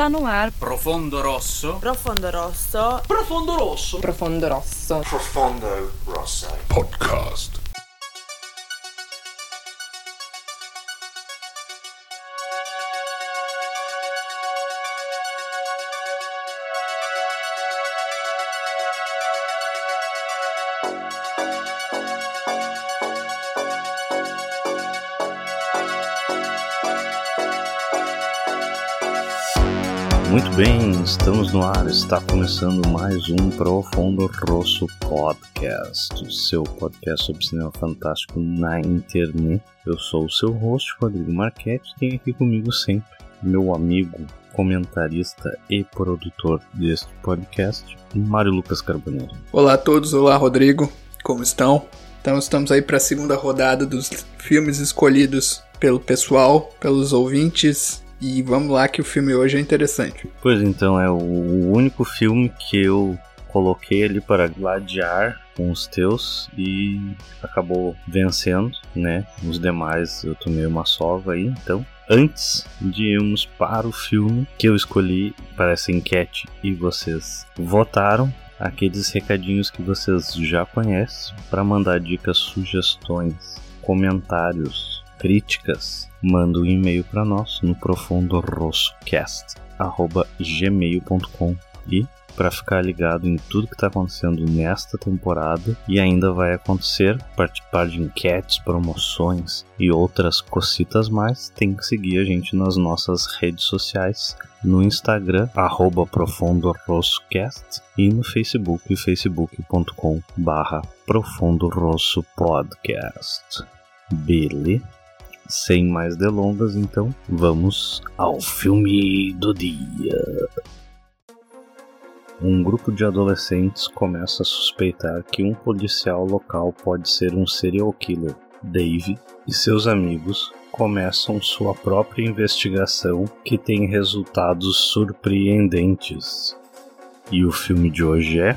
Está no ar. Profondo Rosso. Profondo Rosso. Profondo Rosso. Profondo Rosso. Profondo Rosso. Podcast. Estamos no ar, está começando mais um Profundo Rosso Podcast, o seu podcast sobre cinema fantástico na internet. Eu sou o seu host, Rodrigo Marchetti, tem aqui comigo sempre meu amigo, comentarista e produtor deste podcast, Mário Lucas Carboneiro. Olá a todos, olá Rodrigo, como estão? Então estamos aí para a segunda rodada dos filmes escolhidos pelo pessoal, pelos ouvintes e vamos lá que o filme hoje é interessante. Pois então, é o único filme que eu coloquei ali para gladiar com os teus e acabou vencendo, né? Os demais eu tomei uma sova aí, então. Antes de irmos para o filme que eu escolhi para essa enquete e vocês votaram, aqueles recadinhos que vocês já conhecem para mandar dicas, sugestões, comentários, críticas, manda um e-mail para nós no profundorossocast@gmail.com e para ficar ligado em tudo que está acontecendo nesta temporada e ainda vai acontecer, participar de enquetes, promoções e outras cocitas mais, tem que seguir a gente nas nossas redes sociais, no Instagram, arroba profundorossocast e no Facebook, facebook.com barra profundorossopodcast. Beleza? Sem mais delongas, então, vamos ao filme do dia. Um grupo de adolescentes começa a suspeitar que um policial local pode ser um serial killer. Dave e seus amigos começam sua própria investigação que tem resultados surpreendentes. E o filme de hoje é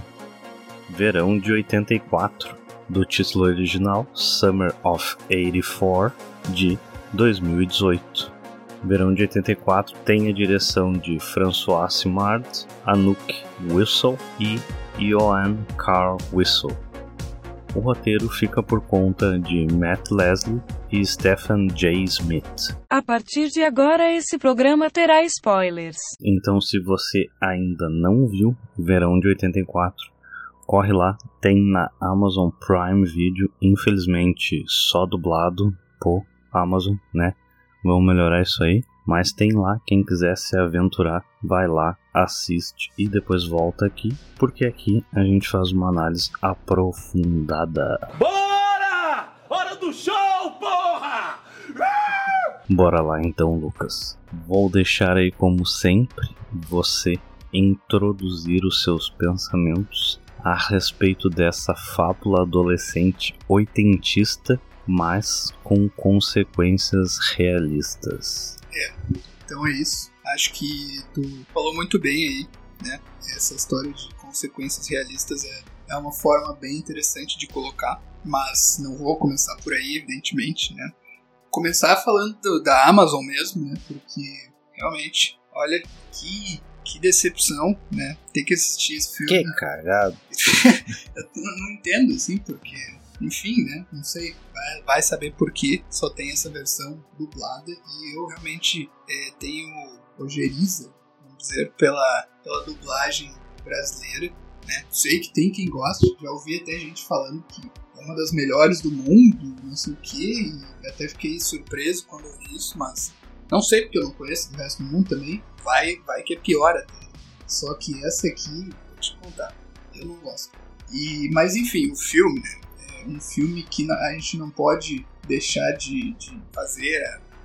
Verão de 84, do título original Summer of 84 de 2018. Verão de 84 tem a direção de François Simard, Anouk Whistle e Johan Carl Whistle. O roteiro fica por conta de Matt Leslie e Stephen J. Smith. A partir de agora, esse programa terá spoilers. Então, se você ainda não viu Verão de 84, corre lá, tem na Amazon Prime Video, infelizmente só dublado por Amazon, né? Vamos melhorar isso aí. Mas tem lá, quem quiser se aventurar, vai lá, assiste e depois volta aqui, porque aqui a gente faz uma análise aprofundada. Bora! Hora do show, porra! Bora lá então, Lucas. Vou deixar aí, como sempre, você introduzir os seus pensamentos a respeito dessa fábula adolescente oitentista mas com consequências realistas. É, então é isso. Acho que tu falou muito bem aí, né? Essa história de consequências realistas é, é uma forma bem interessante de colocar, mas não vou começar por aí, evidentemente, né? Começar falando do, da Amazon mesmo, né? Porque realmente, olha que que decepção, né? Ter que assistir esse filme. Que né? cagado. eu não, entendo, assim, porque enfim, né? Não sei, vai, vai saber por que só tem essa versão dublada e eu realmente é, tenho ojeriza, vamos dizer, pela, pela dublagem brasileira, né? Sei que tem quem gosta, já ouvi até gente falando que é uma das melhores do mundo, não sei o que, e até fiquei surpreso quando ouvi isso, mas não sei porque eu não conheço o resto do mundo também, vai, vai que é pior até. Só que essa aqui, vou te contar, eu não gosto. E, mas enfim, o filme, né? um filme que a gente não pode deixar de, de fazer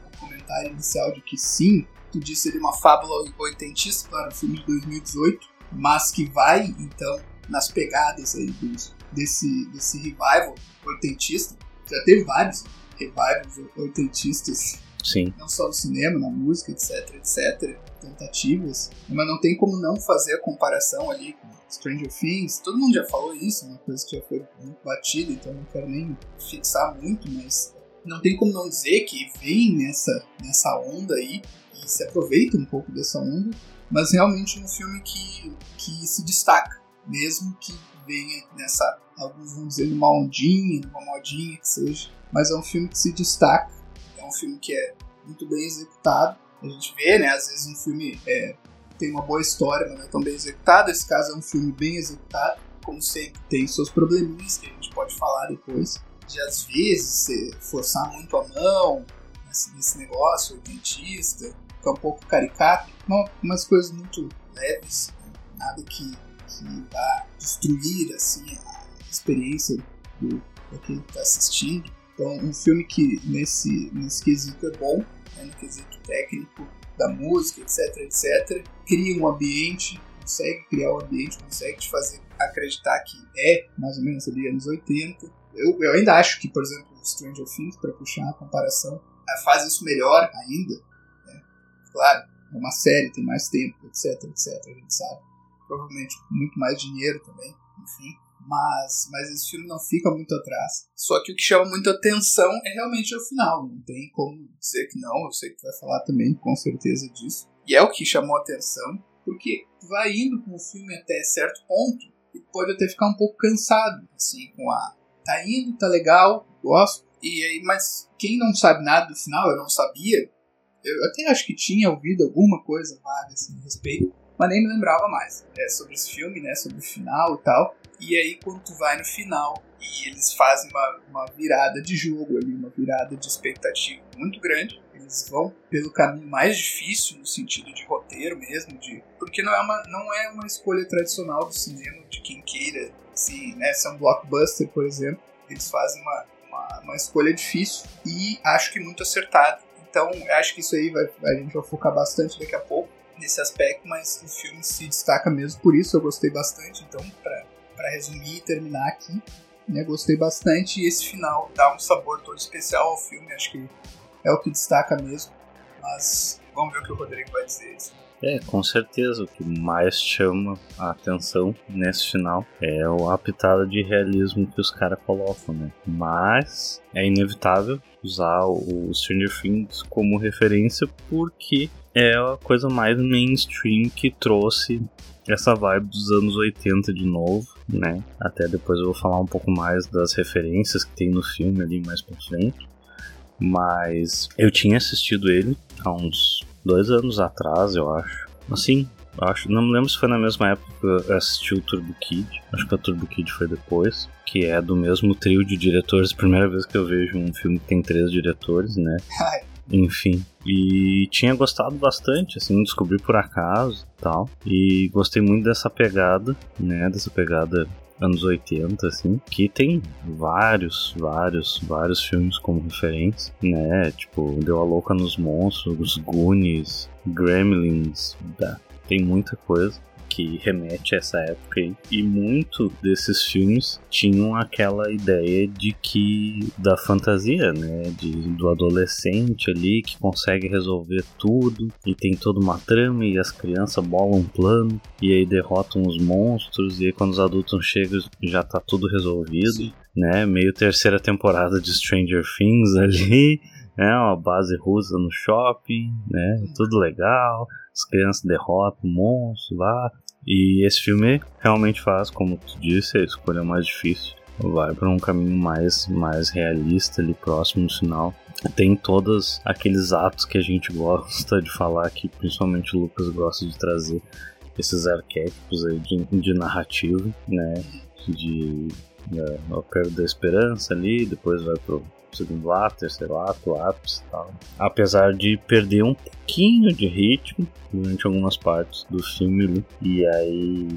o comentário inicial de que sim, tu disse ele uma fábula oitentista para o filme de 2018, mas que vai então nas pegadas aí dos, desse, desse revival oitentista. Já teve vários revivals oitentistas Sim. Não só no cinema, na música, etc, etc. Tentativas. Mas não tem como não fazer a comparação ali com Stranger Things. Todo mundo já falou isso, uma coisa que já foi muito batida, então não quero nem fixar muito, mas não tem como não dizer que vem nessa, nessa onda aí e se aproveita um pouco dessa onda. mas realmente um filme que, que se destaca, mesmo que venha nessa, alguns vão dizer numa ondinha, numa modinha que seja, mas é um filme que se destaca, é um filme que é muito bem executado. A gente vê, né, às vezes um filme é, tem uma boa história, mas não é tão bem executado. Esse caso é um filme bem executado, como sempre tem seus probleminhas que a gente pode falar depois. De às vezes forçar muito a mão nesse, nesse negócio, o dentista, fica um pouco caricato, não, umas coisas muito leves, nada que, que vá destruir assim a experiência do daquele que está assistindo. Então, um filme que nesse, nesse quesito é bom, né, no quesito técnico da música, etc, etc, cria um ambiente, consegue criar um ambiente, consegue te fazer acreditar que é mais ou menos ali anos 80. Eu, eu ainda acho que, por exemplo, Stranger Things, para puxar a comparação, faz isso melhor ainda. Né? Claro, é uma série, tem mais tempo, etc, etc, a gente sabe. Provavelmente muito mais dinheiro também, enfim mas, mas esse filme não fica muito atrás. Só que o que chama muita atenção é realmente o final. Não tem como dizer que não, eu sei que tu vai falar também com certeza disso. E é o que chamou atenção, porque vai indo com o filme até certo ponto e pode até ficar um pouco cansado, assim, com a. Tá indo, tá legal, gosto. E aí, mas quem não sabe nada do final, eu não sabia, eu até acho que tinha ouvido alguma coisa vaga assim, a respeito, mas nem me lembrava mais é, sobre esse filme, né, sobre o final e tal. E aí, quando tu vai no final e eles fazem uma, uma virada de jogo ali, uma virada de expectativa muito grande, eles vão pelo caminho mais difícil no sentido de roteiro mesmo, de porque não é uma, não é uma escolha tradicional do cinema de quem queira se, né, ser um blockbuster, por exemplo. Eles fazem uma, uma, uma escolha difícil e acho que muito acertada. Então, acho que isso aí vai, a gente vai focar bastante daqui a pouco nesse aspecto, mas o filme se destaca mesmo por isso. Eu gostei bastante. Então, para para resumir e terminar aqui, né, gostei bastante e esse final dá um sabor todo especial ao filme, acho que é o que destaca mesmo. Mas vamos ver o que o Rodrigo vai dizer. É, com certeza, o que mais chama a atenção nesse final é a pitada de realismo que os caras colocam, né? Mas é inevitável usar o Stranger Things como referência porque é a coisa mais mainstream que trouxe essa vibe dos anos 80 de novo, né? Até depois eu vou falar um pouco mais das referências que tem no filme ali mais pra frente. Mas eu tinha assistido ele há uns dois anos atrás, eu acho. Assim, acho, não me lembro se foi na mesma época que eu assisti o Turbo Kid. Acho que o Turbo Kid foi depois. Que é do mesmo trio de diretores. Primeira vez que eu vejo um filme que tem três diretores, né? Enfim. E tinha gostado bastante, assim, descobri por acaso e tal. E gostei muito dessa pegada, né? Dessa pegada anos 80, assim, que tem vários, vários, vários filmes como referência, né? Tipo, Deu a Louca nos Monstros, os Goonies, Gremlins, tem muita coisa que remete a essa época aí. E muito desses filmes tinham aquela ideia de que da fantasia, né, de, do adolescente ali que consegue resolver tudo e tem toda uma trama e as crianças bolam um plano e aí derrotam os monstros e aí quando os adultos chegam já tá tudo resolvido, Sim. né? Meio terceira temporada de Stranger Things ali né? Uma base russa no shopping, né? Tudo legal. As crianças derrotam o monstro lá. E esse filme realmente faz, como tu disse, a escolha mais difícil. Vai para um caminho mais, mais realista ali próximo no final. Tem todos aqueles atos que a gente gosta de falar, que principalmente o Lucas gosta de trazer esses arquétipos aí de, de narrativa, né? De é, a perda da esperança ali, depois vai pro segundo ato, terceiro ato, ápice e tal. Apesar de perder um pouquinho de ritmo durante algumas partes do filme né? e aí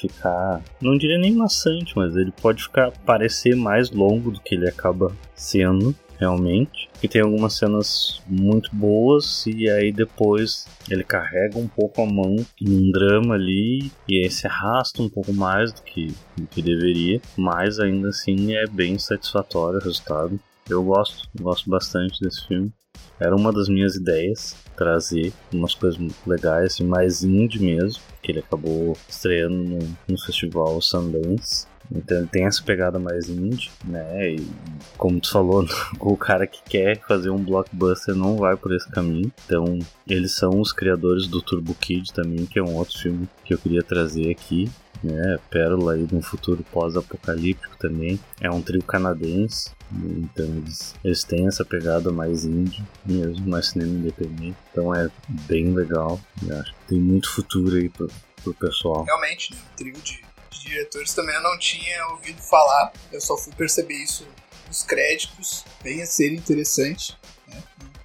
ficar, não diria nem maçante, mas ele pode ficar parecer mais longo do que ele acaba sendo realmente. E tem algumas cenas muito boas e aí depois ele carrega um pouco a mão num drama ali e aí se arrasta um pouco mais do que, do que deveria, mas ainda assim é bem satisfatório o resultado. Eu gosto, gosto bastante desse filme. Era uma das minhas ideias trazer umas coisas legais, assim, mais indie mesmo, que ele acabou estreando no, no festival Sundance Então ele tem essa pegada mais indie, né? E como tu falou, o cara que quer fazer um blockbuster não vai por esse caminho. Então eles são os criadores do Turbo Kid também, que é um outro filme que eu queria trazer aqui. Né, pérola aí de um futuro pós-apocalíptico também. É um trio canadense, então eles, eles têm essa pegada mais indie mesmo, mais cinema independente. Então é bem legal. Eu acho que tem muito futuro aí pro, pro pessoal. Realmente, né? Trio de, de diretores também eu não tinha ouvido falar. Eu só fui perceber isso nos créditos. Bem a ser interessante. Né?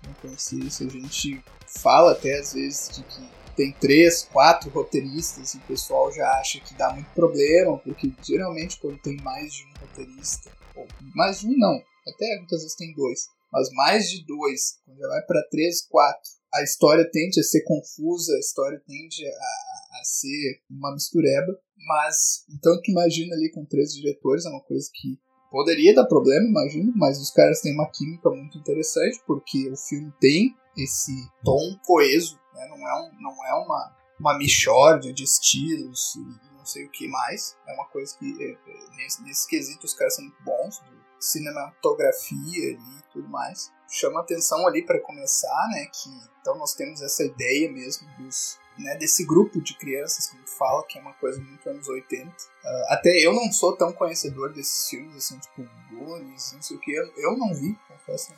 Não conhecia isso. A gente fala até às vezes de que tem três, quatro roteiristas e o pessoal já acha que dá muito problema, porque geralmente quando tem mais de um roteirista, ou mais de um não, até muitas vezes tem dois, mas mais de dois, quando já vai para três, quatro, a história tende a ser confusa, a história tende a, a ser uma mistureba, mas então tu imagina ali com três diretores, é uma coisa que poderia dar problema, imagino, mas os caras têm uma química muito interessante, porque o filme tem esse tom coeso né? Não é, um, não é uma, uma mixórdia de estilos e não sei o que mais. É uma coisa que, é, é, nesse, nesse quesito, os caras são muito bons, cinematografia e tudo mais. Chama atenção ali para começar, né, que então nós temos essa ideia mesmo dos, né, desse grupo de crianças, como fala, que é uma coisa muito anos 80. Uh, ah, até eu não sou tão conhecedor desses filmes, assim, tipo Goonies, não sei o que, eu, eu não vi, confesso.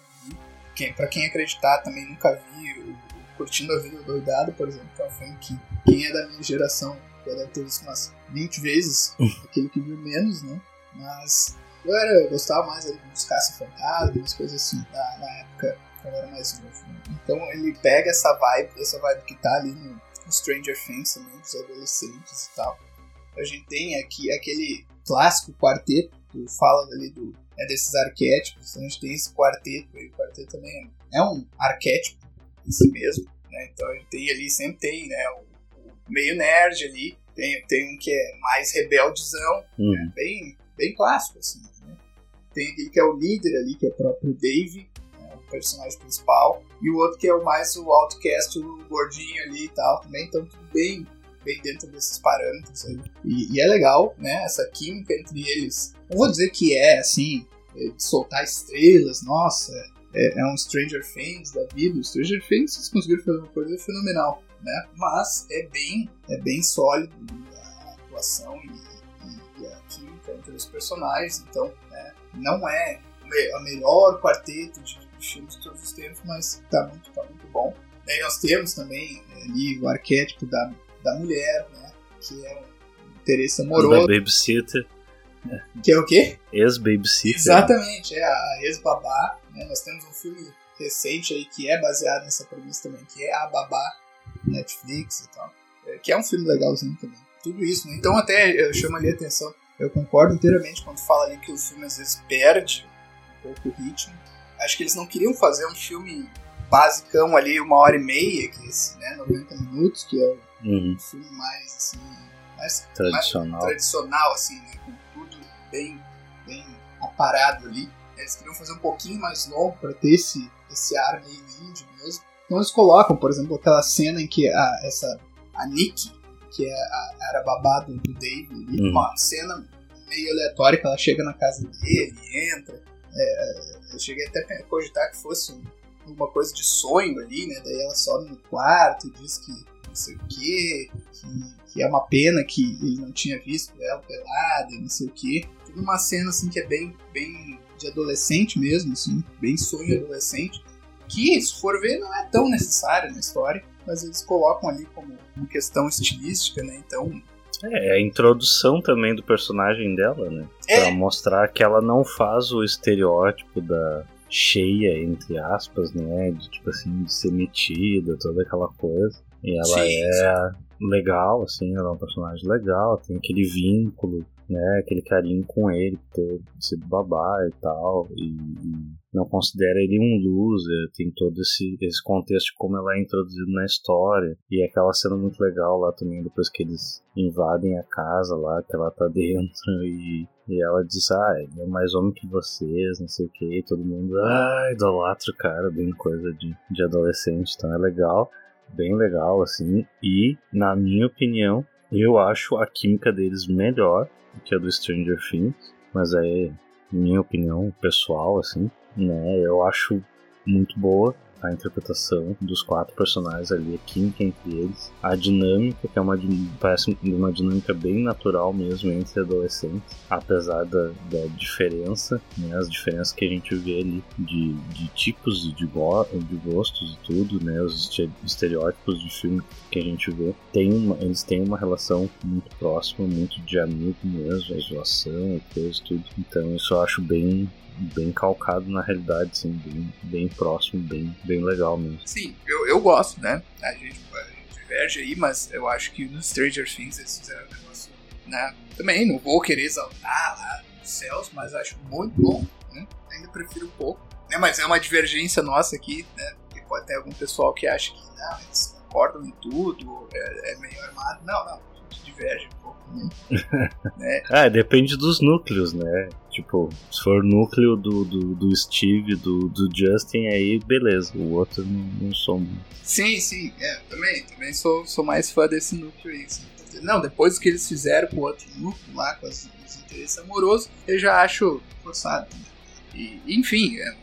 Quem, pra quem acreditar, também nunca vi o Curtindo a Vida Doidado, por exemplo, que é um filme que quem é da minha geração já deve ter visto umas 20 vezes, aquele que viu menos, né? Mas eu, era, eu gostava mais ali dos caça-fantasmas, coisas assim, na, na, época quando eu era mais novo. Né? Então ele pega essa vibe, essa vibe que tá ali no, no Stranger Things também, dos adolescentes e tal. A gente tem aqui aquele clássico quarteto, fala ali do, é desses arquétipos, então a gente tem esse quarteto o quarteto também é um arquétipo em si mesmo. Né? Então ele tem ali, sempre tem né, o, o, meio nerd ali, tem, tem um que é mais rebeldezão, né? bem, bem clássico, assim. Né? Tem aquele que é o líder ali, que é o próprio Dave, né, o personagem principal, e o outro que é o mais o outcast, o gordinho ali e tal também, então tudo bem, bem dentro desses parâmetros aí. E, e é legal, né, essa química entre eles. Não vou dizer que é, assim, é, soltar estrelas, nossa, é, é um Stranger Things da vida. O Stranger Things, vocês conseguiram fazer uma coisa fenomenal, né? Mas é bem, é bem sólido a atuação e, e, e a química entre os personagens. Então, né, não é a melhor quarteto de, de filmes de todos os tempos, mas tá muito, tá muito bom. Aí nós temos também é, ali o arquétipo da, da mulher, né? Que é um interesse amoroso. Da babysitter. Que é o quê? Ex-babysitter. Exatamente, é a ex-babá né? Nós temos um filme recente aí que é baseado nessa premissa também, que é A Babá, Netflix e tal. É, que é um filme legalzinho também. Tudo isso, né? Então até eu chamo ali a atenção. Eu concordo inteiramente quando fala ali que o filme às vezes perde um pouco o ritmo. Acho que eles não queriam fazer um filme basicão ali, uma hora e meia, que é esse, né, 90 minutos, que é uhum. um filme mais assim, mais tradicional, mais tradicional assim, né, com tudo bem, bem aparado ali. Eles queriam fazer um pouquinho mais longo para ter esse, esse ar meio indie mesmo. Então eles colocam, por exemplo, aquela cena em que a, essa, a Nick, que é a, era babado do Dave, hum. uma cena meio aleatória que ela chega na casa dele, entra. É, eu cheguei até a cogitar que fosse um, alguma coisa de sonho ali, né? Daí ela sobe no quarto e diz que não sei o quê, que, que é uma pena que ele não tinha visto ela pelada, não sei o quê. Tudo uma cena assim que é bem, bem de adolescente mesmo, assim, bem sonho adolescente, que, se for ver, não é tão necessário na história, mas eles colocam ali como uma questão estilística, né? Então. É, a introdução também do personagem dela, né? É. Pra mostrar que ela não faz o estereótipo da cheia, entre aspas, né? De tipo assim, de ser metida, toda aquela coisa. E ela sim, é sim. legal, assim, ela é um personagem legal, tem aquele vínculo né, aquele carinho com ele, ter sido babá e tal, e, e, não considera ele um loser, tem todo esse, esse contexto de como ela é introduzida na história, e é aquela cena muito legal lá também, depois que eles invadem a casa lá, que ela tá dentro, e, e ela diz, ah, ele é mais homem que vocês, não sei o que, todo mundo, ah, idolatra o cara, bem coisa de, de adolescente, então é legal, bem legal, assim, e, na minha opinião, Eu acho a química deles melhor do que a do Stranger Things, mas é minha opinião pessoal, assim, né? Eu acho muito boa a interpretação dos quatro personagens ali, a química entre eles, a dinâmica, que é uma, parece uma dinâmica bem natural mesmo entre adolescentes, apesar da, da diferença, né, as diferenças que a gente vê ali de, de tipos de, go de gostos e tudo, né, os estereótipos de filme que a gente vê, tem uma, eles têm uma relação muito próxima, muito de amigo mesmo, a zoação e tudo. Então isso eu acho bem bem calcado na realidade, assim, bem, bem próximo, bem, bem legal mesmo. Sim, eu, eu gosto, né? A gente, a gente diverge aí, mas eu acho que no Stranger Things eles fizeram um negócio, né? Também não vou querer exaltar lá os céus, mas acho muito bom, né? Ainda prefiro um pouco. Né? Mas é uma divergência nossa aqui, né? Porque pode ter algum pessoal que acha que não, eles concordam em tudo, é, é meio armado. Não, não, a gente diverge um pouco. Né? né? É, depende dos núcleos, né? Tipo, se for núcleo do, do, do Steve, do, do Justin, aí beleza. O outro não, não sou muito. Sim, sim, é, também, também sou, sou mais fã desse núcleo aí. Não, depois que eles fizeram com o outro núcleo lá, com os, os interesses amorosos, eu já acho forçado. Né? E, enfim, é,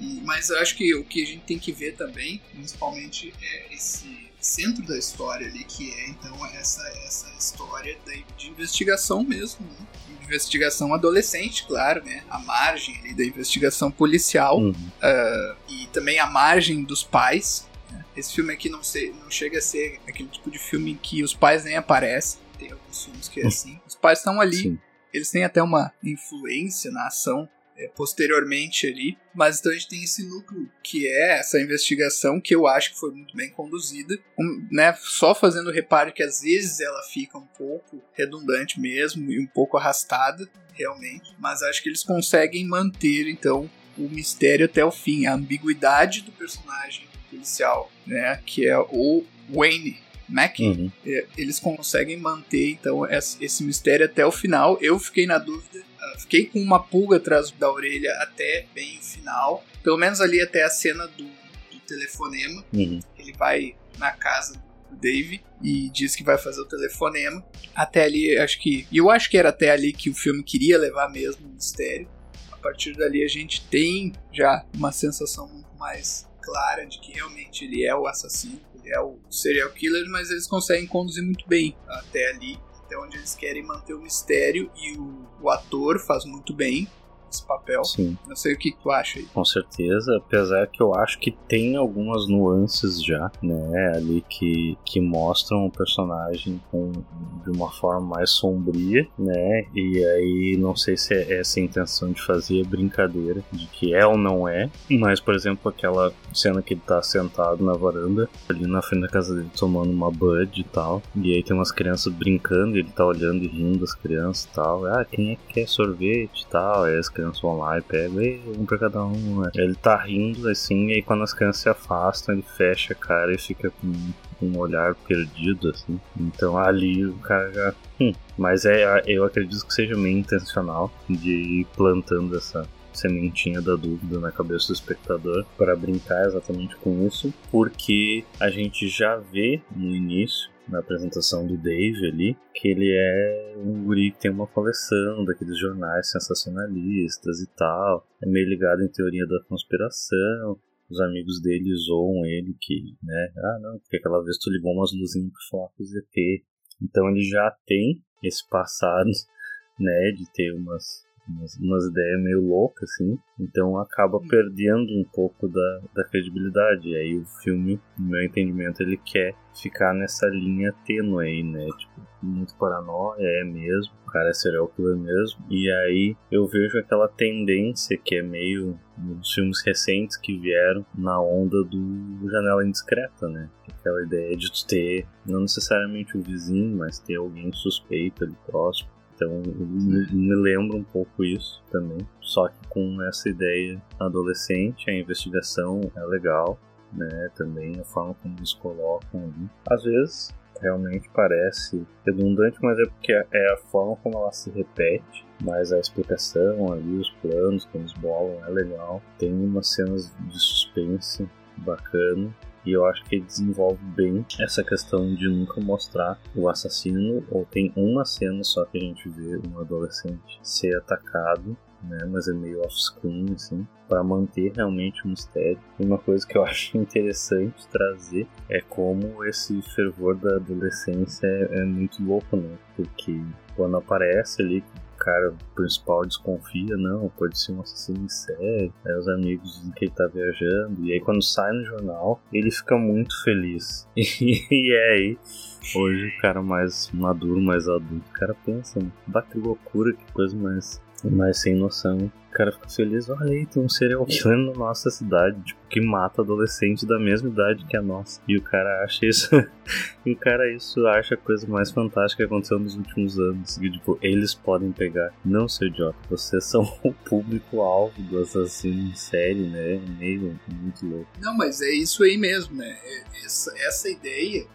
e, mas eu acho que o que a gente tem que ver também, principalmente, é esse centro da história ali, que é então essa, essa história de investigação mesmo, né? investigação adolescente, claro, né? A margem ali da investigação policial uhum. uh, e também a margem dos pais. Né? Esse filme aqui não, sei, não chega a ser aquele tipo de filme em que os pais nem aparecem. Tem alguns filmes que é assim. Os pais estão ali, Sim. eles têm até uma influência na ação é, posteriormente ali. Mas então a gente tem esse núcleo que é essa investigação que eu acho que foi muito bem conduzida, um, né? Só fazendo reparo que às vezes ela fica um pouco redundante mesmo e um pouco arrastada, realmente. Mas acho que eles conseguem manter então o mistério até o fim, a ambiguidade do personagem policial, né? Que é o Wayne, Mac, uhum. É, eles conseguem manter então esse mistério até o final. Eu fiquei na dúvida fiquei com uma pulga atrás da orelha até bem o final. Pelo menos ali até a cena do, do telefonema. Uhum. Ele vai na casa do Dave e diz que vai fazer o telefonema. Até ali, acho que. E eu acho que era até ali que o filme queria levar mesmo o mistério. A partir dali a gente tem já uma sensação muito mais clara de que realmente ele é o assassino, ele é o serial killer, mas eles conseguem conduzir muito bem até ali até onde eles querem manter o mistério e o, o ator faz muito bem esse papel. Sim. Não sei o que tu acha aí. Com certeza, apesar que eu acho que tem algumas nuances já, né, ali que, que mostram o personagem com, de uma forma mais sombria, né, e aí não sei se é essa a intenção de fazer brincadeira de que é ou não é, mas, por exemplo, aquela cena que ele tá sentado na varanda, ali na frente da casa dele tomando uma bud e tal, e aí tem umas crianças brincando, ele tá olhando e rindo das crianças e tal, ah, quem é que quer sorvete e tal, aí as crianças vão lá e pegam, e um pra cada um. Né? Ele tá rindo assim, e aí quando as crianças se afastam, ele fecha a cara e fica com um olhar perdido, assim. Então ali o cara já. Hum. Mas é, eu acredito que seja meio intencional de ir plantando essa sementinha da dúvida na cabeça do espectador para brincar exatamente com isso, porque a gente já vê no início na apresentação do Dave ali, que ele é um guri que tem uma coleção daqueles jornais sensacionalistas e tal. É meio ligado em teoria da conspiração. Os amigos dele zoam ele que, né, ah não, porque aquela vez tu ligou umas luzinhas pra falar com o ZT. Então ele já tem esse passado, né, de ter umas umas, umas ideias meio loucas, assim. Então acaba perdendo um pouco da, da credibilidade. E aí o filme, no meu entendimento, ele quer ficar nessa linha tênue aí, né? Tipo, muito paranoia, é mesmo. O cara é serial killer mesmo. E aí eu vejo aquela tendência que é meio nos filmes recentes que vieram na onda do Janela Indiscreta, né? Aquela ideia de tu ter, não necessariamente o vizinho, mas ter alguém suspeito ali próximo então me, lembra um pouco isso também. Só que com essa ideia adolescente, a investigação é legal, né? Também a forma como eles colocam ali. Às vezes realmente parece redundante, mas é porque é a forma como ela se repete. Mas a explicação ali, os planos que eles bolam é legal. Tem umas cenas de suspense bacana. E eu acho que ele desenvolve bem essa questão de nunca mostrar o assassino, ou tem uma cena só que a gente vê um adolescente ser atacado, né? Mas é meio off-screen, assim, para manter realmente o mistério. E uma coisa que eu acho interessante trazer é como esse fervor da adolescência é, é muito louco, né? Porque quando aparece ali cara principal desconfia, não, pode ser um assassino em série. Aí os amigos dizem que ele tá viajando. E aí quando sai no jornal, ele fica muito feliz. E, é aí, hoje o cara mais maduro, mais adulto, o cara pensa, que loucura, que coisa mais mas sem noção. O cara fica feliz, olha aí, tem um serial killer na nossa cidade, tipo, que mata adolescente da mesma idade que a nossa. E o cara acha isso. e o cara isso acha a coisa mais fantástica que aconteceu nos últimos anos. Que, tipo, eles podem pegar. Não, seu idiota, vocês são o público-alvo do assassino em série, né? É meio muito louco. Não, mas é isso aí mesmo, né? É, essa, essa ideia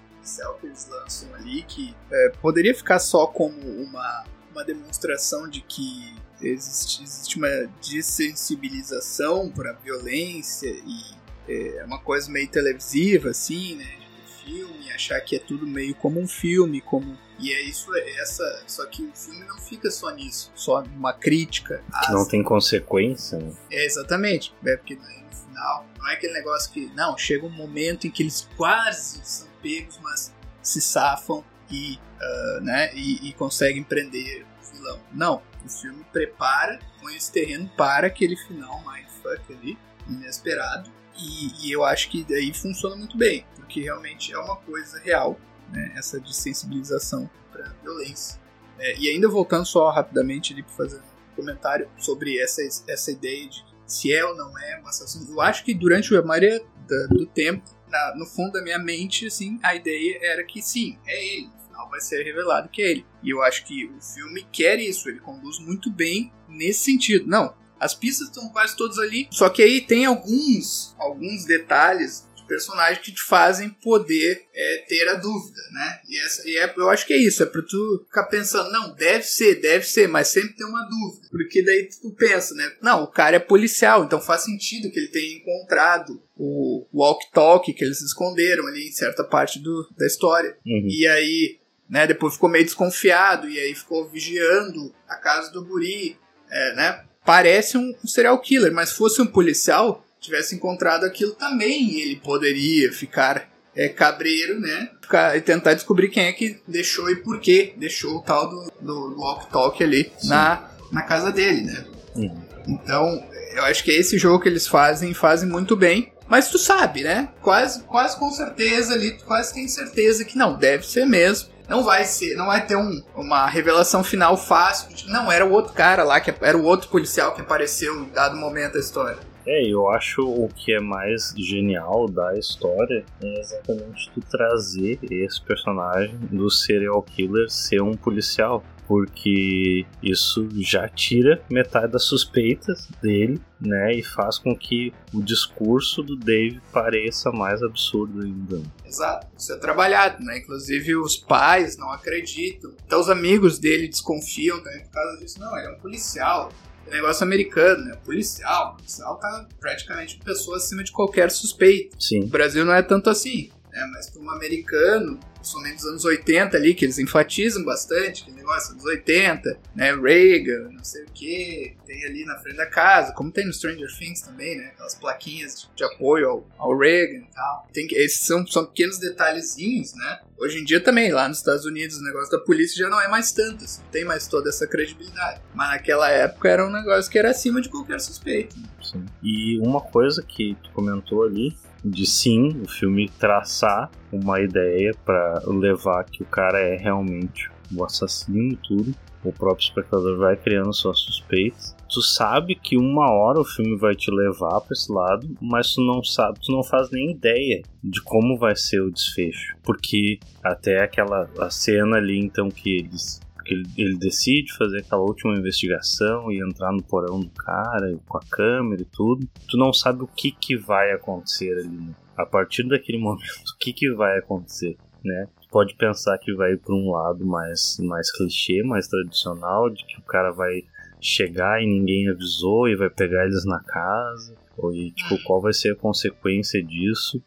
que eles lançam ali, que é, poderia ficar só como uma, uma demonstração de que existe, existe uma dessensibilização para violência e é uma coisa meio televisiva, assim, né? Filme, achar que é tudo meio como um filme, como. E é isso, é essa. Só que o filme não fica só nisso, só numa crítica. Que não tem consequência, né? É, exatamente. É porque no final, não é aquele negócio que. Não, chega um momento em que eles quase são pegos, mas se safam e, uh, né, e, e conseguem prender o vilão. Não, o filme prepara, põe esse terreno para aquele final mindfuck ali, inesperado. E, e, eu acho que daí funciona muito bem, porque realmente é uma coisa real, né, essa desensibilização para violência. É, e ainda voltando só rapidamente ali para fazer um comentário sobre essa, essa ideia de se é ou não é um assassino. Eu acho que durante a maioria do tempo, na, no fundo da minha mente, assim, a ideia era que sim, é ele final vai ser revelado que é ele. E eu acho que o filme quer isso, ele conduz muito bem nesse sentido. Não, as pistas estão quase todas ali, só que aí tem alguns, alguns detalhes personagens que te fazem poder é, ter a dúvida, né? E, essa, e é, eu acho que é isso, é pra tu ficar pensando, não, deve ser, deve ser, mas sempre tem uma dúvida. Porque daí tu pensa, né? Não, o cara é policial, então faz sentido que ele tenha encontrado o walk-talk que eles esconderam ali em certa parte do, da história. Uhum. E aí, né, depois ficou meio desconfiado e aí ficou vigiando a casa do Guri, é, né? Parece um, um serial killer, mas fosse um policial, tivesse encontrado aquilo também, ele poderia ficar é, cabreiro, né? Ficar, e tentar descobrir quem é que deixou e por que deixou o tal do, do walk-talk ali na, na casa dele, né? Uhum. Então, eu acho que é esse jogo que eles fazem, fazem muito bem. Mas tu sabe, né? Quase, quase com certeza ali, tu quase tem certeza que não, deve ser mesmo. Não vai ser, não vai ter um, uma revelação final fácil. De, não, era o outro cara lá, que era o outro policial que apareceu em dado momento da história. É, eu acho o que é mais genial da história é exatamente tu trazer esse personagem do serial killer ser um policial porque isso já tira metade das suspeitas dele, né, e faz com que o discurso do Dave pareça mais absurdo ainda. Exato, isso é trabalhado, né? Inclusive os pais não acreditam, até os amigos dele desconfiam também por causa disso. Não, ele é um policial, é negócio americano, né? Policial. O policial tá praticamente pessoa acima de qualquer suspeito. Sim. O Brasil não é tanto assim, né? Mas para um americano, principalmente dos anos 80 ali, que eles enfatizam bastante, que negócio dos 80, né? Reagan, não sei o que, tem ali na frente da casa, como tem no Stranger Things também, né? Aquelas plaquinhas de, apoio ao, ao, Reagan e tal. Tem, esses são, são pequenos detalhezinhos, né? Hoje em dia também, lá nos Estados Unidos, o negócio da polícia já não é mais tanto, assim, não tem mais toda essa credibilidade. Mas naquela época era um negócio que era acima de qualquer suspeito. Né? Sim. E uma coisa que tu comentou ali de sim o filme traçar uma ideia para levar que o cara é realmente o assassino e tudo. O próprio espectador vai criando suas suspeitas. Tu sabe que uma hora o filme vai te levar para esse lado, mas tu não sabe, tu não faz nem ideia de como vai ser o desfecho, porque até aquela a cena ali então que eles ele, ele, decide fazer aquela última investigação e entrar no porão do cara com a câmera e tudo. Tu não sabe o que, que vai acontecer ali. Né? A partir daquele momento, o que, que vai acontecer, né? Tu pode pensar que vai para um lado mais, mais clichê, mais tradicional, de que o cara vai chegar e ninguém avisou e vai pegar eles na casa? Ou e, tipo, qual vai ser a consequência disso?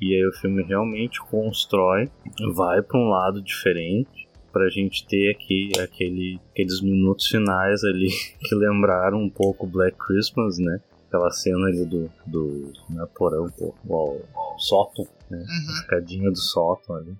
E aí o filme realmente constrói, vai para um lado diferente pra gente ter aqui aquele, aqueles minutos finais ali que lembraram um pouco Black Christmas, né? Aquela cena ali do, do né, porão, pô, o, o sótão, né? Uhum. A escadinha do sótão ali.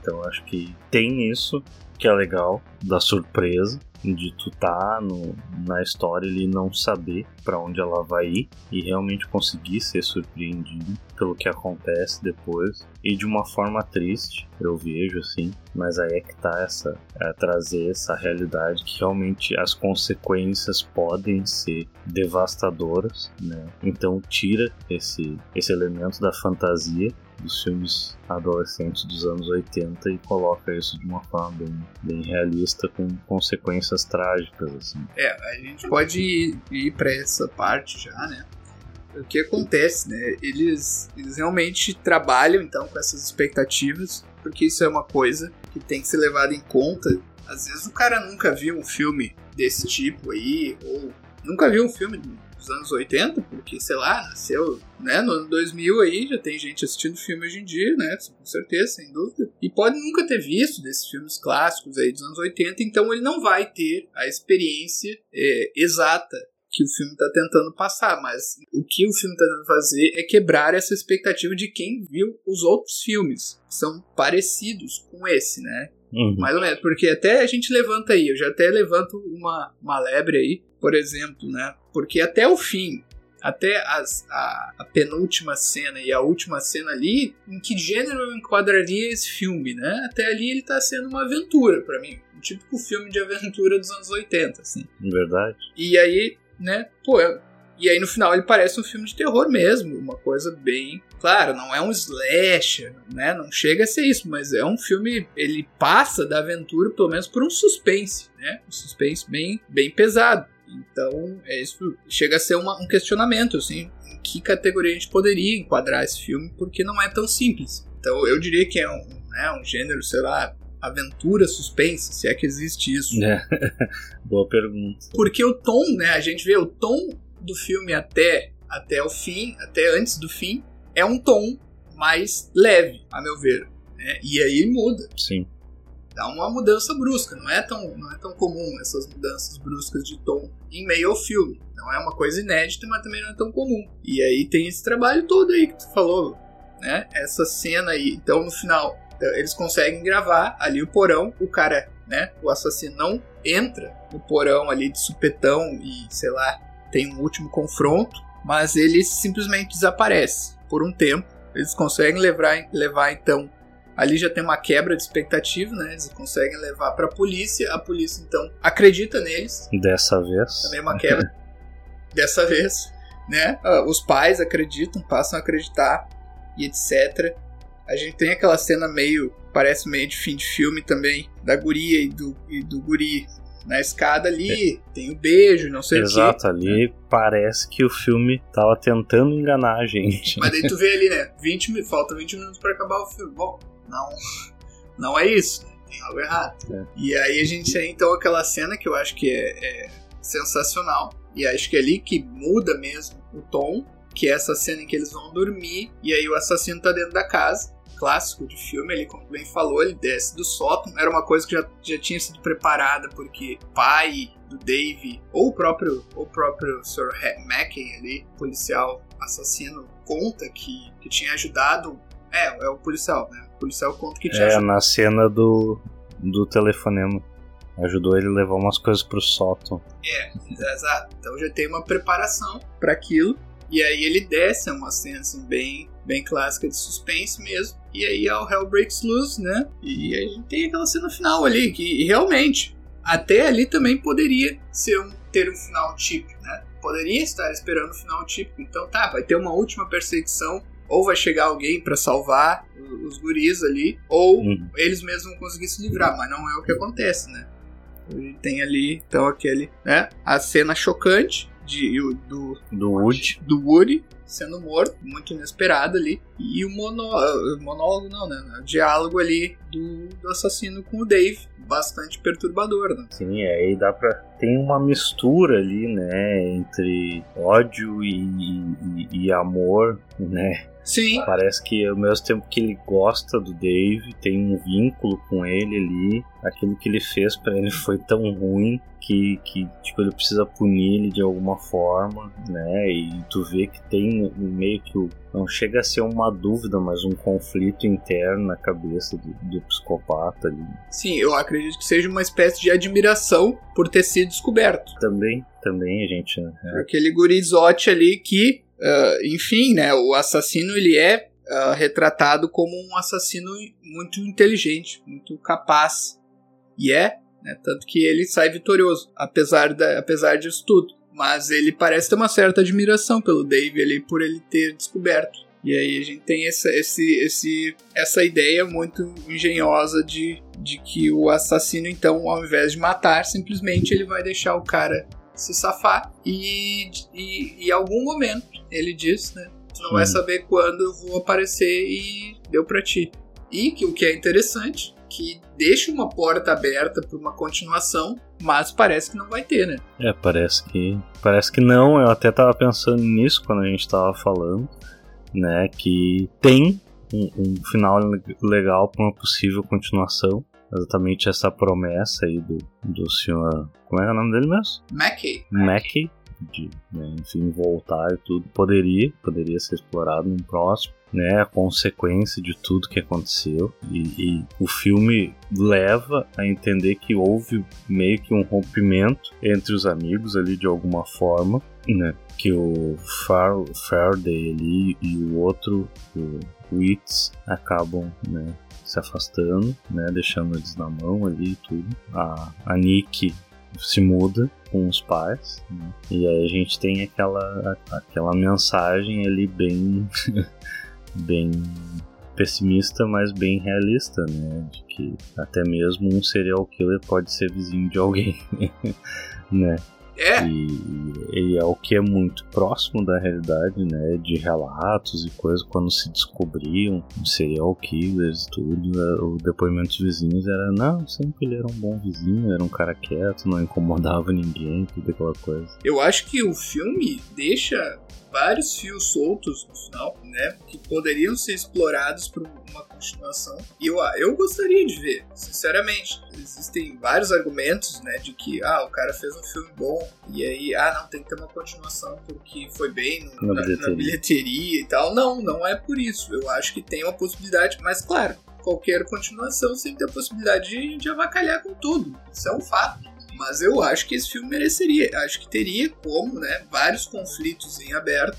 Então acho que tem isso que é legal, da surpresa de tu tá no, na história e não saber para onde ela vai ir e realmente conseguir ser surpreendido pelo que acontece depois. E de uma forma triste eu vejo assim mas aí é que tá essa é trazer essa realidade que realmente as consequências podem ser devastadoras né? Então tira esse esse elemento da fantasia dos filmes adolescentes dos anos 80 e coloca isso de uma forma bem, bem realista com consequências trágicas assim. É, a gente pode ir, ir para essa parte já, né? O que acontece, né? Eles, eles realmente trabalham então com essas expectativas, porque isso é uma coisa que tem que ser levada em conta. Às vezes o cara nunca viu um filme desse tipo aí, ou nunca viu um filme dos anos 80, porque, sei lá, nasceu né, no ano 2000 aí, já tem gente assistindo filme hoje em dia, né, com certeza, sem dúvida. E pode nunca ter visto desses filmes clássicos aí dos anos 80, então ele não vai ter a experiência é, exata que o filme está tentando passar, mas o que o filme está tentando fazer é quebrar essa expectativa de quem viu os outros filmes, que são parecidos com esse, né? Uhum. Mais ou menos, porque até a gente levanta aí, eu já até levanto uma, uma lebre aí, por exemplo, né? Porque até o fim, até as, a, a, penúltima cena e a última cena ali, em que gênero eu enquadraria esse filme, né? Até ali ele tá sendo uma aventura para mim. Um típico filme de aventura dos anos 80, assim. Verdade. E aí, né, pô, e aí no final ele parece um filme de terror mesmo, uma coisa bem. Claro, não é um slasher, né? Não chega a ser isso, mas é um filme. Ele passa da aventura, pelo menos, por um suspense, né? Um suspense bem, bem pesado. Então, é isso. Chega a ser uma, um questionamento, assim. Em que categoria a gente poderia enquadrar esse filme, porque não é tão simples. Então, eu diria que é um, né, um gênero, sei lá, aventura, suspense, se é que existe isso. É. Boa pergunta. Porque o tom, né? A gente vê o tom do filme até, até o fim, até antes do fim, é um tom mais leve, a meu ver. Né? E aí muda. Sim. Dá uma mudança brusca, não é, tão, não é tão comum essas mudanças bruscas de tom em meio ao filme. Não é uma coisa inédita, mas também não é tão comum. E aí tem esse trabalho todo aí que tu falou, né? Essa cena aí. Então no final, eles conseguem gravar ali o porão, o cara, né? O assassino não entra no porão ali de supetão e, sei lá, tem um último confronto, mas ele simplesmente desaparece por um tempo. Eles conseguem levar, levar então. Ali já tem uma quebra de expectativa, né? Eles conseguem levar para a polícia. A polícia então acredita neles. Dessa vez. Também é uma quebra. Dessa vez, né? Ah, os pais acreditam, passam a acreditar e etc. A gente tem aquela cena meio, parece meio de fim de filme também, da guria e do, e do guri na escada ali, é. tem o beijo, não sei Exato, o quê. Exato, ali né? parece que o filme tava tentando enganar a gente. Mas daí tu vê ali, né? 20, falta 20 minutos para acabar o filme. Bom, não, não é isso, né? Tem algo errado. É. E aí a gente tem então aquela cena que eu acho que é, é sensacional. E acho que é ali que muda mesmo o tom, que é essa cena em que eles vão dormir e aí o assassino tá dentro da casa clássico de filme, ele, como bem falou, ele desce do sótão. Era uma coisa que já, já tinha sido preparada, porque o pai do Dave, ou o próprio, ou o próprio Sr. Mackey ali, policial assassino, conta que, que tinha ajudado. É, é o policial, né? O policial conta que tinha É, ajudado. na cena do, do telefonema. Ajudou ele a levar umas coisas pro sótão. É, exato. Então já tem uma preparação para aquilo. E aí ele desce, é uma cena assim, bem, bem clássica de suspense mesmo. E aí é o Hell Breaks Loose, né? E a gente tem aquela cena final ali, que realmente, até ali também poderia ser um, ter um final típico, né? Poderia estar esperando um final típico. Então tá, vai ter uma última perseguição, ou vai chegar alguém para salvar os, guris ali, ou Uhum. eles mesmos vão conseguir se livrar, mas não é o que acontece, né? Ele tem ali, então, aquele, né? A cena chocante, de, do, do Woody. Do Woody sendo morto, muito inesperado ali. E o, monólogo, não, né? O diálogo ali do, do assassino com o Dave, bastante perturbador, né? Sim, aí dá pra. Tem uma mistura ali, né? Entre ódio e, e, e amor, né? Sim. Parece que ao mesmo tempo que ele gosta do Dave, tem um vínculo com ele ali. Aquilo que ele fez para ele foi tão ruim que, que tipo, ele precisa punir ele de alguma forma, né? E tu vê que tem meio que o, não chega a ser uma dúvida, mas um conflito interno na cabeça do, do psicopata ali. Sim, eu acredito que seja uma espécie de admiração por ter sido descoberto. Também, também a gente. Né? Aquele gurizote ali que Uh, enfim, né, o assassino ele é uh, retratado como um assassino muito inteligente, muito capaz. E é, né, tanto que ele sai vitorioso, apesar, da, apesar disso tudo. Mas ele parece ter uma certa admiração pelo Dave ali, por ele ter descoberto. E aí a gente tem essa, esse, esse, essa ideia muito engenhosa de, de que o assassino, então, ao invés de matar, simplesmente ele vai deixar o cara se safar e, e, em algum momento ele diz, né? Tu não vai saber quando eu vou aparecer e deu para ti. E que o que é interessante, que deixa uma porta aberta para uma continuação, mas parece que não vai ter, né? É, parece que parece que não. Eu até tava pensando nisso quando a gente tava falando, né? Que tem um, um final legal para uma possível continuação exatamente essa promessa aí do, do senhor. Como é o nome dele mesmo? Mackey. Mackey, de né, enfim voltar e tudo. Poderia, poderia ser explorado num próximo. Né, a consequência de tudo que aconteceu e, e, o filme leva a entender que houve meio que um rompimento entre os amigos ali de alguma forma, né, que o Far Faraday ali e o outro, o Wits, acabam né, se afastando, né, deixando eles na mão ali e tudo. A, a Nick se muda com os pais né, e aí a gente tem aquela aquela mensagem ali bem bem pessimista, mas bem realista, né, de que até mesmo um serial killer pode ser vizinho de alguém, né? É. E, e, é o que é muito próximo da realidade, né? De relatos e coisas quando se descobriam serial killers e tudo. Né, o depoimento dos vizinhos era: não, sempre ele era um bom vizinho, era um cara quieto, não incomodava ninguém, tudo aquela coisa. Eu acho que o filme deixa vários fios soltos no final, né? Que poderiam ser explorados por uma continuação. E eu, eu gostaria de ver, sinceramente. Existem vários argumentos, né? De que, ah, o cara fez um filme bom e aí, ah, não, tem que ter uma continuação porque foi bem no, na, na, bilheteria. na bilheteria e tal. Não, não é por isso. Eu acho que tem uma possibilidade, mas claro, qualquer continuação sempre tem a possibilidade de, de avacalhar com tudo. Isso é um fato. Mas eu acho que esse filme mereceria. Acho que teria como, né? Vários conflitos em aberto.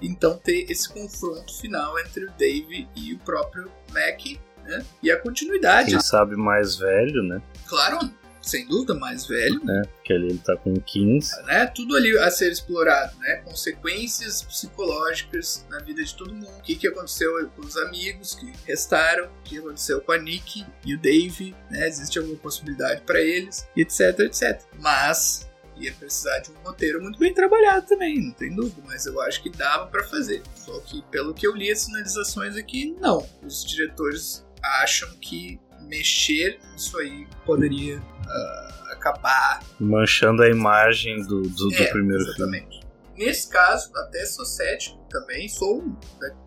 Então ter esse confronto final entre o Dave e o próprio Mac, né? E a continuidade. Quem sabe mais velho, né? Claro, sem dúvida, mais velho. É, porque ali ele tá com 15. Né? Tudo ali a ser explorado, né? Consequências psicológicas na vida de todo mundo. O que, que aconteceu com os amigos que restaram, o que aconteceu com a Nick e o Dave, né? Existe alguma possibilidade para eles, etc, etc. Mas ia precisar de um roteiro muito bem trabalhado também, não tem dúvida, mas eu acho que dava para fazer. Só que, pelo que eu li as sinalizações aqui, não. Os diretores acham que mexer isso aí poderia uh, acabar manchando a imagem do, do, é, do primeiro exatamente. filme. Nesse caso, até sou cético também, sou um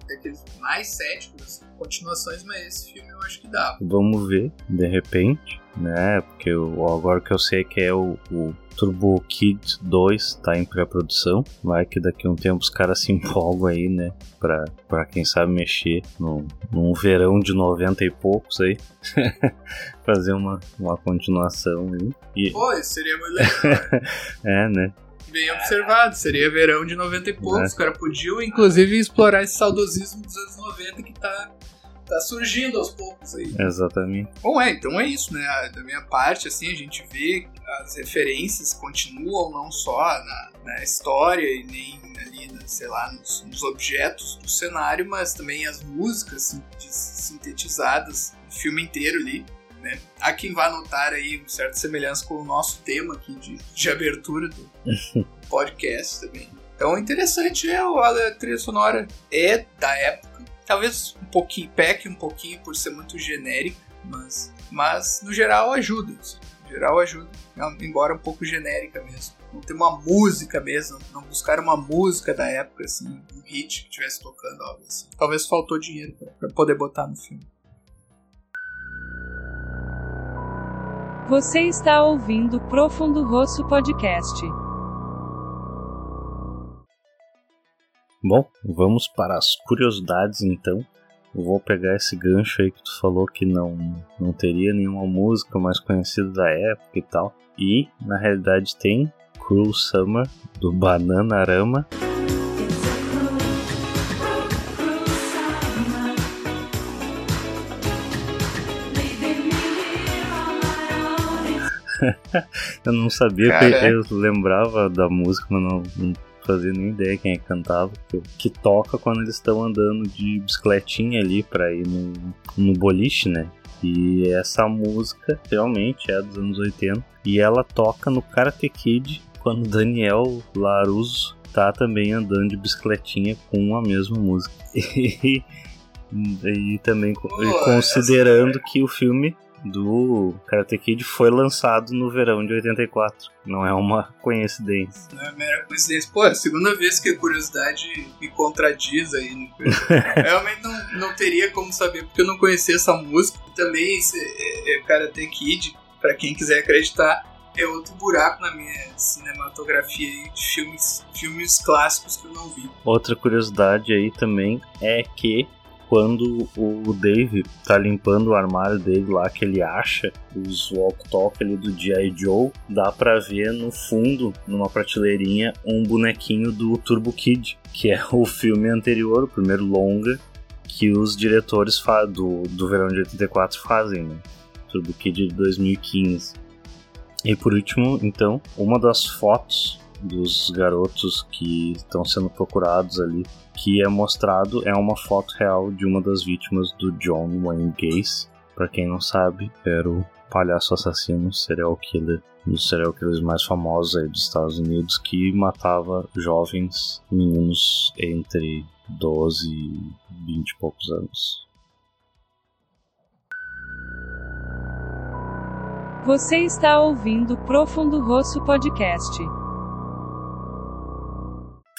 daqueles mais céticos continuações, mas esse filme eu acho que dá. Vamos ver, de repente, né? Porque eu, agora que eu sei que é o, o Turbo Kid 2 tá em pré-produção. Vai que daqui a um tempo os caras se empolgam aí, né? Pra, pra quem sabe mexer no, num verão de 90 e poucos aí. Fazer uma, uma continuação aí. E... Pô, seria muito legal. é, né? Bem observado, seria verão de 90 e poucos. É. Os caras podiam, inclusive, explorar esse saudosismo dos anos 90 que tá tá surgindo aos poucos aí. Exatamente. Bom, é, então é isso, né? Da minha parte, assim, a gente vê as referências continuam não só na, na história e nem ali, sei lá, nos, nos, objetos do cenário, mas também as músicas sintetizadas, o filme inteiro ali. Né? Há quem vá notar aí uma certa semelhança com o nosso tema aqui de, de abertura do, podcast também. Então interessante é a trilha sonora é da época. Talvez um pouquinho, peque um pouquinho por ser muito genérica, mas, mas no geral ajuda. Assim. No geral ajuda, embora um pouco genérica mesmo. Não ter uma música mesmo, não buscar uma música da época, assim, um hit que estivesse tocando, algo assim. Talvez faltou dinheiro para poder botar no filme. Você está ouvindo Profundo Rosso Podcast. Bom, vamos para as curiosidades então. Eu vou pegar esse gancho aí que tu falou que não, não teria nenhuma música mais conhecida da época e tal. E na realidade tem Cruel Summer do Bananarama. eu não sabia, Cara. eu lembrava da música, mas não, não fazia nem ideia quem é que cantava. Que, toca quando eles estão andando de bicicletinha ali pra ir no, no boliche, né? E essa música realmente é dos anos 80. E ela toca no Karate Kid quando Daniel Laruso tá também andando de bicicletinha com a mesma música. E, e também Pô, considerando que o filme do Karate Kid foi lançado no verão de 84. Não é uma coincidência. Não é mera coincidência. Pô, é a segunda vez que a curiosidade me contradiz aí. Né? Realmente não, não teria como saber, porque eu não conhecia essa música. Também esse, é, é Karate Kid, para quem quiser acreditar, é outro buraco na minha cinematografia aí de filmes, filmes clássicos que eu não vi. Outra curiosidade aí também é que quando o Dave tá limpando o armário dele lá, que ele acha os walk-talk ali do G.I. Joe, dá pra ver no fundo, numa prateleirinha, um bonequinho do Turbo Kid, que é o filme anterior, o primeiro longa, que os diretores do, do verão de 84 fazem, né? Turbo Kid de 2015. E por último, então, uma das fotos dos garotos que estão sendo procurados ali que é mostrado é uma foto real de uma das vítimas do John Wayne Gacy. Para quem não sabe, era o palhaço assassino, serial killer, um dos serial killers mais famosos aí dos Estados Unidos, que matava jovens meninos entre 12 e 20 e poucos anos. Você está ouvindo Profundo Rosso Podcast.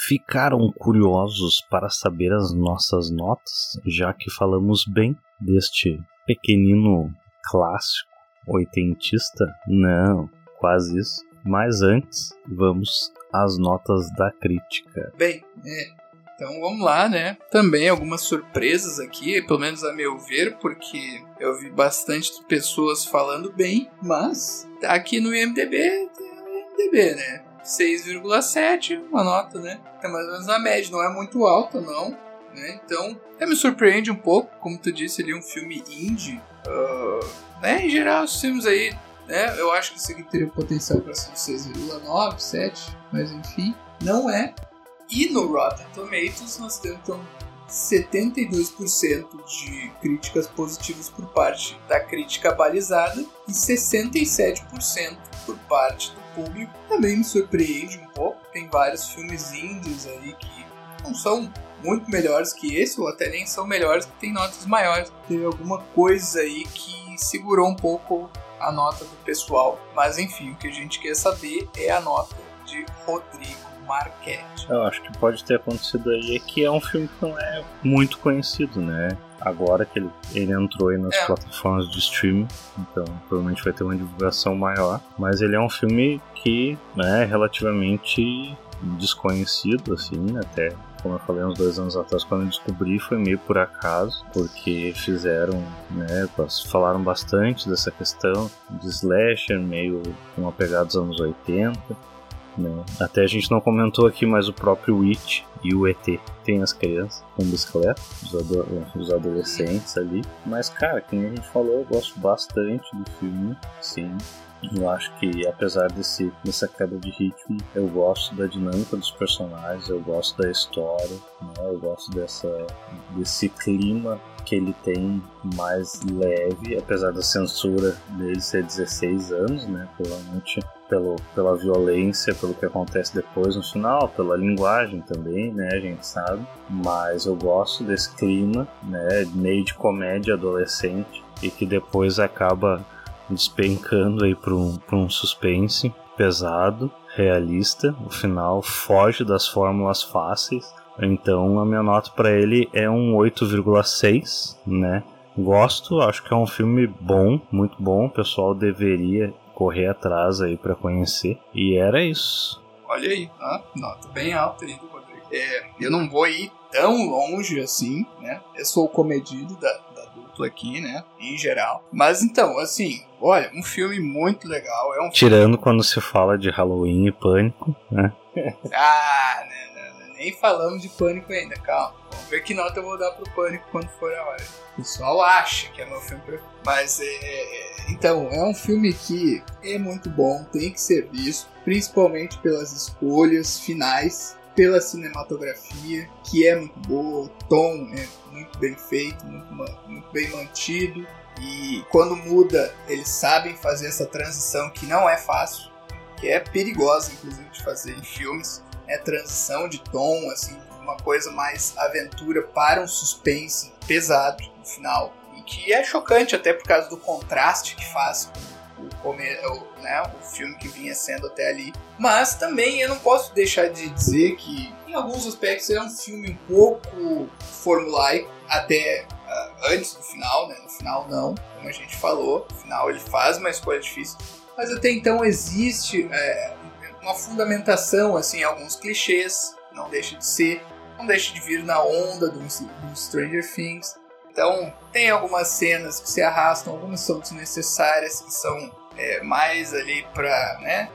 Ficaram curiosos para saber as nossas notas, já que falamos bem deste pequenino clássico oitentista? Não, quase isso. Mas antes, vamos às notas da crítica. Bem, é, então vamos lá, né? Também algumas surpresas aqui, pelo menos a meu ver, porque eu vi bastante pessoas falando bem, mas aqui no IMDB o IMDB, né? 6,7, uma nota, né? É mais ou menos a média, não é muito alta, não. Né? Então, até me surpreende um pouco, como tu disse ali, um filme indie. Uh, né? Em geral, os filmes aí, né? Eu acho que isso aqui teria potencial para ser 6,9, 7, mas enfim, não é. E no Rotten Tomatoes nós temos então 72% de críticas positivas por parte da crítica balizada e 67% por parte público. Também me surpreende um pouco. Tem vários filmes indies aí que não são muito melhores que esse, ou até nem são melhores, que tem notas maiores. Teve alguma coisa aí que segurou um pouco a nota do pessoal. Mas enfim, o que a gente quer saber é a nota de Rodrigo Marquette. Eu acho que pode ter acontecido aí é que é um filme que não é muito conhecido, né? Agora que ele, ele entrou aí nas é. plataformas de streaming, então provavelmente vai ter uma divulgação maior. Mas ele é um filme que né, é relativamente desconhecido, assim, até como eu falei uns dois anos atrás, quando eu descobri foi meio por acaso, porque fizeram, né, falaram bastante dessa questão de slasher, meio com uma pegada dos anos 80, né? Até a gente não comentou aqui, mas o próprio Witch e o ET tem as crianças com bicicleta, os, ado os adolescentes ali. Mas, cara, como a gente falou, eu gosto bastante do filme, sim. Eu acho que apesar desse, dessa quebra de ritmo, eu gosto da dinâmica dos personagens, eu gosto da história, né? eu gosto dessa, desse clima que ele tem mais leve, apesar da censura dele ser 16 anos, né? Provavelmente pelo, pela violência, pelo que acontece depois no final, pela linguagem também, né? A gente sabe. Mas eu gosto desse clima, né? Meio de comédia adolescente e que depois acaba despencando aí para um, um suspense pesado, realista. O final foge das fórmulas fáceis. Então a minha nota para ele é um 8,6, né? Gosto, acho que é um filme bom, muito bom. O pessoal deveria correr atrás aí para conhecer. E era isso. Olha aí, ah, nota bem alta aí do Rodrigo. É, eu não vou ir tão longe assim, né? Eu sou o comedido da, da dupla aqui, né? Em geral. Mas então, assim, olha, um filme muito legal. É um Tirando filme... quando se fala de Halloween e pânico, né? ah, né? Nem falamos de pânico ainda, calma. Vamos ver que nota eu vou dar pro pânico quando for a hora. O pessoal acha que é meu filme preferido. Mas é, é. Então, é um filme que é muito bom, tem que ser visto, principalmente pelas escolhas finais, pela cinematografia, que é muito boa, o tom é muito bem feito, muito, muito bem mantido. E quando muda, eles sabem fazer essa transição que não é fácil, que é perigosa, inclusive, de fazer em filmes é transição de tom, assim, uma coisa mais aventura para um suspense pesado no final. E que é chocante até por causa do contraste que faz com o, o, né, o filme que vinha sendo até ali. Mas também eu não posso deixar de dizer que em alguns aspectos é um filme um pouco formulaico, até uh, antes do final, né? No final não, como a gente falou. No final ele faz uma escolha difícil. Mas até então existe é, uma fundamentação, assim, alguns clichês, não deixa de ser, não deixa de vir na onda do, do Stranger Things. Então, tem algumas cenas que se arrastam, algumas são desnecessárias, que são é, mais ali pra, né,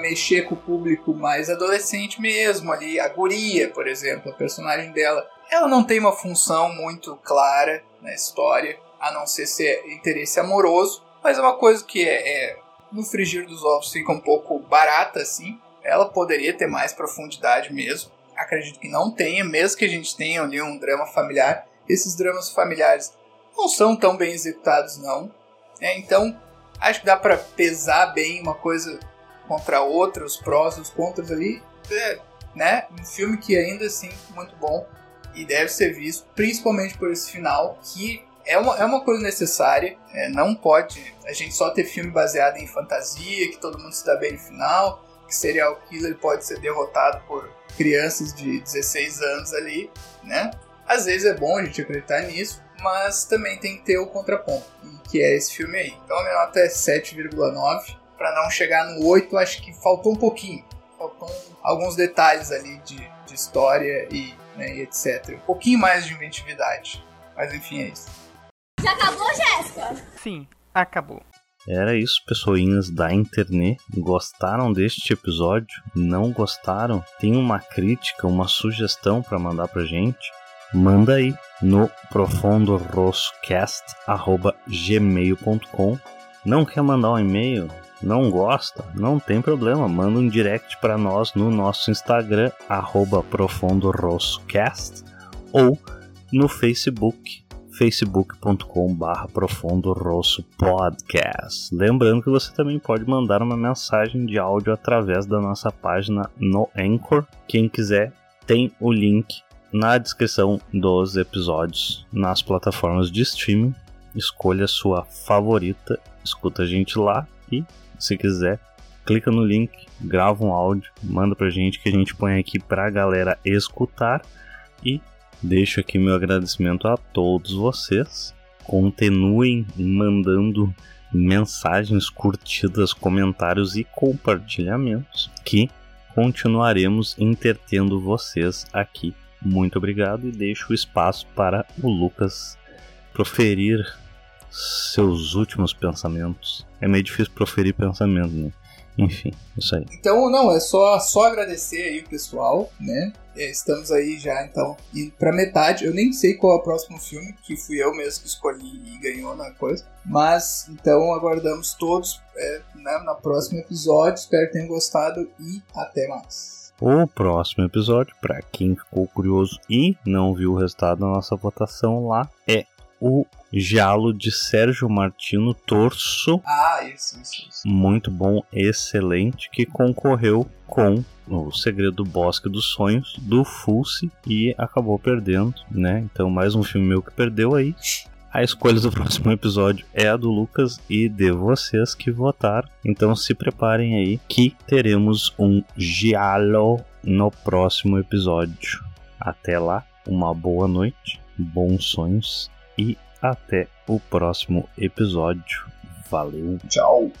mexer com o público mais adolescente mesmo, ali, a guria, por exemplo, a personagem dela, ela não tem uma função muito clara na história, a não ser ser interesse amoroso, mas é uma coisa que é, é no frigir dos ovos fica um pouco barata assim. Ela poderia ter mais profundidade mesmo. Acredito que não tenha, mesmo que a gente tenha ali um drama familiar. Esses dramas familiares não são tão bem executados, não. É, então, acho que dá para pesar bem uma coisa contra a outra, os prós e os contras ali. É, né? Um filme que ainda assim muito bom e deve ser visto, principalmente por esse final que é uma, é uma coisa necessária. É, não pode a gente só ter filme baseado em fantasia, que todo mundo se dá bem no final, que serial killer pode ser derrotado por crianças de 16 anos ali, né? Às vezes é bom a gente acreditar nisso, mas também tem que ter o contraponto, que é esse filme aí. Então a minha nota é 7,9. Para não chegar no 8, acho que faltou um pouquinho. Faltou alguns detalhes ali de, de história e, né, e etc. Um pouquinho mais de inventividade. Mas enfim, é isso. Já acabou, Jéssica? Sim, acabou. Era isso, pessoinhas da internet. Gostaram deste episódio? Não gostaram? Tem uma crítica, uma sugestão para mandar pra gente? Manda aí no profondoroscast@gmail.com. Não quer mandar um e-mail? Não gosta? Não tem problema, manda um direct para nós no nosso Instagram @profondoroscast ou no Facebook facebook.com.br Profundo Rosso Podcast. Lembrando que você também pode mandar uma mensagem de áudio através da nossa página no Anchor. Quem quiser, tem o link na descrição dos episódios nas plataformas de streaming. Escolha sua favorita, escuta a gente lá e, se quiser, clica no link, grava um áudio, manda pra gente que a gente põe aqui pra galera escutar e Deixo aqui meu agradecimento a todos vocês. Continuem mandando mensagens, curtidas, comentários e compartilhamentos que continuaremos entretendo vocês aqui. Muito obrigado e deixo o espaço para o Lucas proferir seus últimos pensamentos. É meio difícil proferir pensamento, né? Enfim, isso aí. Então, não, é só, só agradecer aí o pessoal, né? É, estamos aí já, então, indo pra metade. Eu nem sei qual é o próximo filme, que fui eu mesmo que escolhi e ganhou na coisa. Mas, então, aguardamos todos é, né, no próximo episódio. Espero que tenham gostado e até mais. O próximo episódio, para quem ficou curioso e não viu o resultado da nossa votação lá, é o Giallo de Sérgio Martino Torso. Ah, isso, isso, isso. Muito bom, excelente, que concorreu com o Segredo do Bosque dos Sonhos do Fulci e acabou perdendo, né? Então mais um filme meu que perdeu aí. A escolha do próximo episódio é a do Lucas e de vocês que votaram. Então se preparem aí que teremos um Giallo no próximo episódio. Até lá, uma boa noite, bons sonhos e até o próximo episódio. Valeu! Tchau!